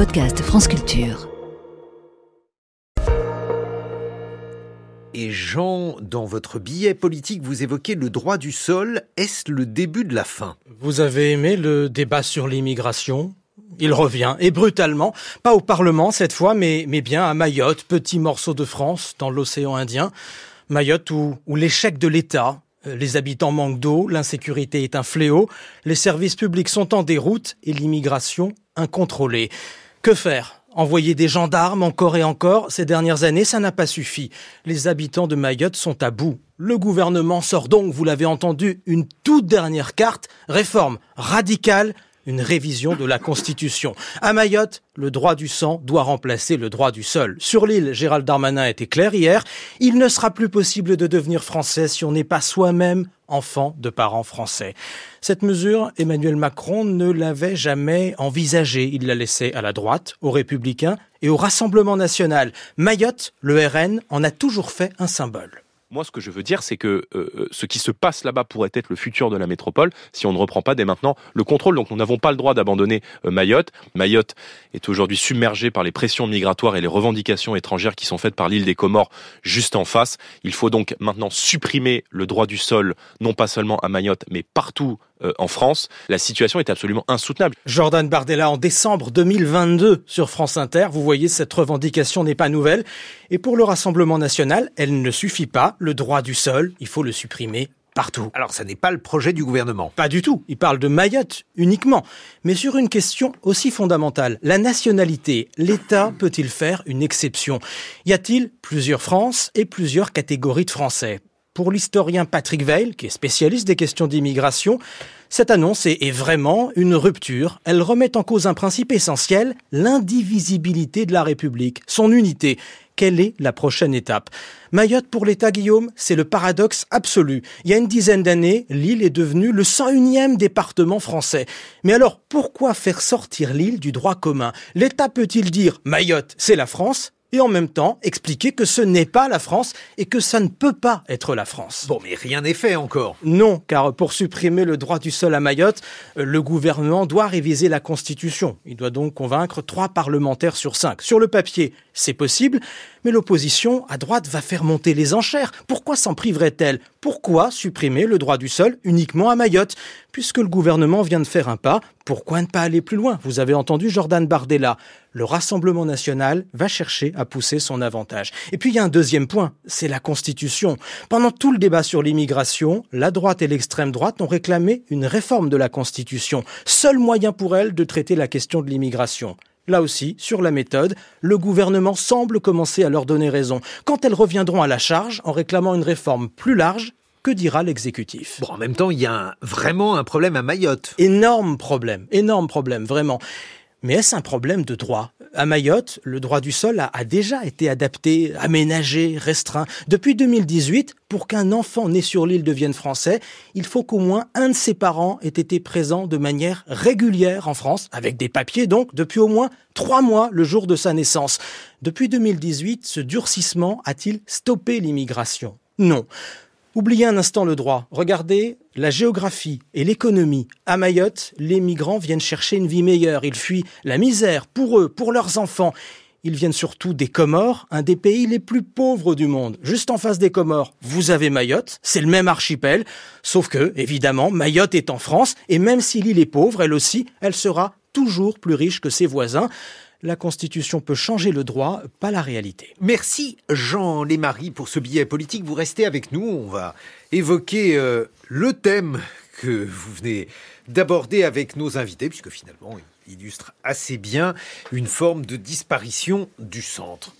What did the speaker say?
podcast France Culture. Et Jean, dans votre billet politique, vous évoquez le droit du sol. Est-ce le début de la fin? Vous avez aimé le débat sur l'immigration? Il revient, et brutalement, pas au Parlement cette fois, mais, mais bien à Mayotte, petit morceau de France dans l'océan Indien. Mayotte où, où l'échec de l'État, euh, les habitants manquent d'eau, l'insécurité est un fléau, les services publics sont en déroute et l'immigration incontrôlée. Que faire? Envoyer des gendarmes encore et encore, ces dernières années, ça n'a pas suffi. Les habitants de Mayotte sont à bout. Le gouvernement sort donc, vous l'avez entendu, une toute dernière carte, réforme radicale une révision de la Constitution. À Mayotte, le droit du sang doit remplacer le droit du sol. Sur l'île, Gérald Darmanin était clair hier, il ne sera plus possible de devenir français si on n'est pas soi-même enfant de parents français. Cette mesure, Emmanuel Macron ne l'avait jamais envisagée. Il l'a laissée à la droite, aux républicains et au Rassemblement national. Mayotte, le RN, en a toujours fait un symbole. Moi, ce que je veux dire, c'est que euh, euh, ce qui se passe là-bas pourrait être le futur de la métropole si on ne reprend pas dès maintenant le contrôle. Donc, nous n'avons pas le droit d'abandonner euh, Mayotte. Mayotte est aujourd'hui submergée par les pressions migratoires et les revendications étrangères qui sont faites par l'île des Comores juste en face. Il faut donc maintenant supprimer le droit du sol, non pas seulement à Mayotte, mais partout en France. La situation est absolument insoutenable. Jordan Bardella en décembre 2022 sur France Inter. Vous voyez, cette revendication n'est pas nouvelle. Et pour le Rassemblement national, elle ne suffit pas. Le droit du sol, il faut le supprimer partout. Alors ça n'est pas le projet du gouvernement. Pas du tout. Il parle de Mayotte uniquement. Mais sur une question aussi fondamentale, la nationalité, l'État peut-il faire une exception? Y a-t-il plusieurs France et plusieurs catégories de Français? Pour l'historien Patrick Veil, qui est spécialiste des questions d'immigration, cette annonce est, vraiment une rupture. Elle remet en cause un principe essentiel, l'indivisibilité de la République, son unité. Quelle est la prochaine étape? Mayotte pour l'État Guillaume, c'est le paradoxe absolu. Il y a une dizaine d'années, l'île est devenue le 101e département français. Mais alors, pourquoi faire sortir l'île du droit commun? L'État peut-il dire Mayotte, c'est la France et en même temps expliquer que ce n'est pas la France et que ça ne peut pas être la France. Bon, mais rien n'est fait encore. Non, car pour supprimer le droit du sol à Mayotte, euh, le gouvernement doit réviser la Constitution. Il doit donc convaincre trois parlementaires sur cinq. Sur le papier, c'est possible, mais l'opposition à droite va faire monter les enchères. Pourquoi s'en priverait-elle? Pourquoi supprimer le droit du sol uniquement à Mayotte? Puisque le gouvernement vient de faire un pas, pourquoi ne pas aller plus loin? Vous avez entendu Jordan Bardella. Le Rassemblement national va chercher à pousser son avantage. Et puis il y a un deuxième point, c'est la Constitution. Pendant tout le débat sur l'immigration, la droite et l'extrême droite ont réclamé une réforme de la Constitution, seul moyen pour elles de traiter la question de l'immigration. Là aussi, sur la méthode, le gouvernement semble commencer à leur donner raison. Quand elles reviendront à la charge en réclamant une réforme plus large, que dira l'exécutif? Bon, en même temps, il y a vraiment un problème à Mayotte. Énorme problème, énorme problème, vraiment. Mais est-ce un problème de droit? À Mayotte, le droit du sol a, déjà été adapté, aménagé, restreint. Depuis 2018, pour qu'un enfant né sur l'île devienne français, il faut qu'au moins un de ses parents ait été présent de manière régulière en France, avec des papiers donc, depuis au moins trois mois le jour de sa naissance. Depuis 2018, ce durcissement a-t-il stoppé l'immigration? Non. Oubliez un instant le droit. Regardez la géographie et l'économie. À Mayotte, les migrants viennent chercher une vie meilleure. Ils fuient la misère pour eux, pour leurs enfants. Ils viennent surtout des Comores, un des pays les plus pauvres du monde. Juste en face des Comores, vous avez Mayotte, c'est le même archipel, sauf que, évidemment, Mayotte est en France, et même si l'île est pauvre, elle aussi, elle sera toujours plus riche que ses voisins la Constitution peut changer le droit, pas la réalité. Merci Jean Lémarie pour ce billet politique. Vous restez avec nous. On va évoquer euh, le thème que vous venez d'aborder avec nos invités, puisque finalement, il illustre assez bien une forme de disparition du centre.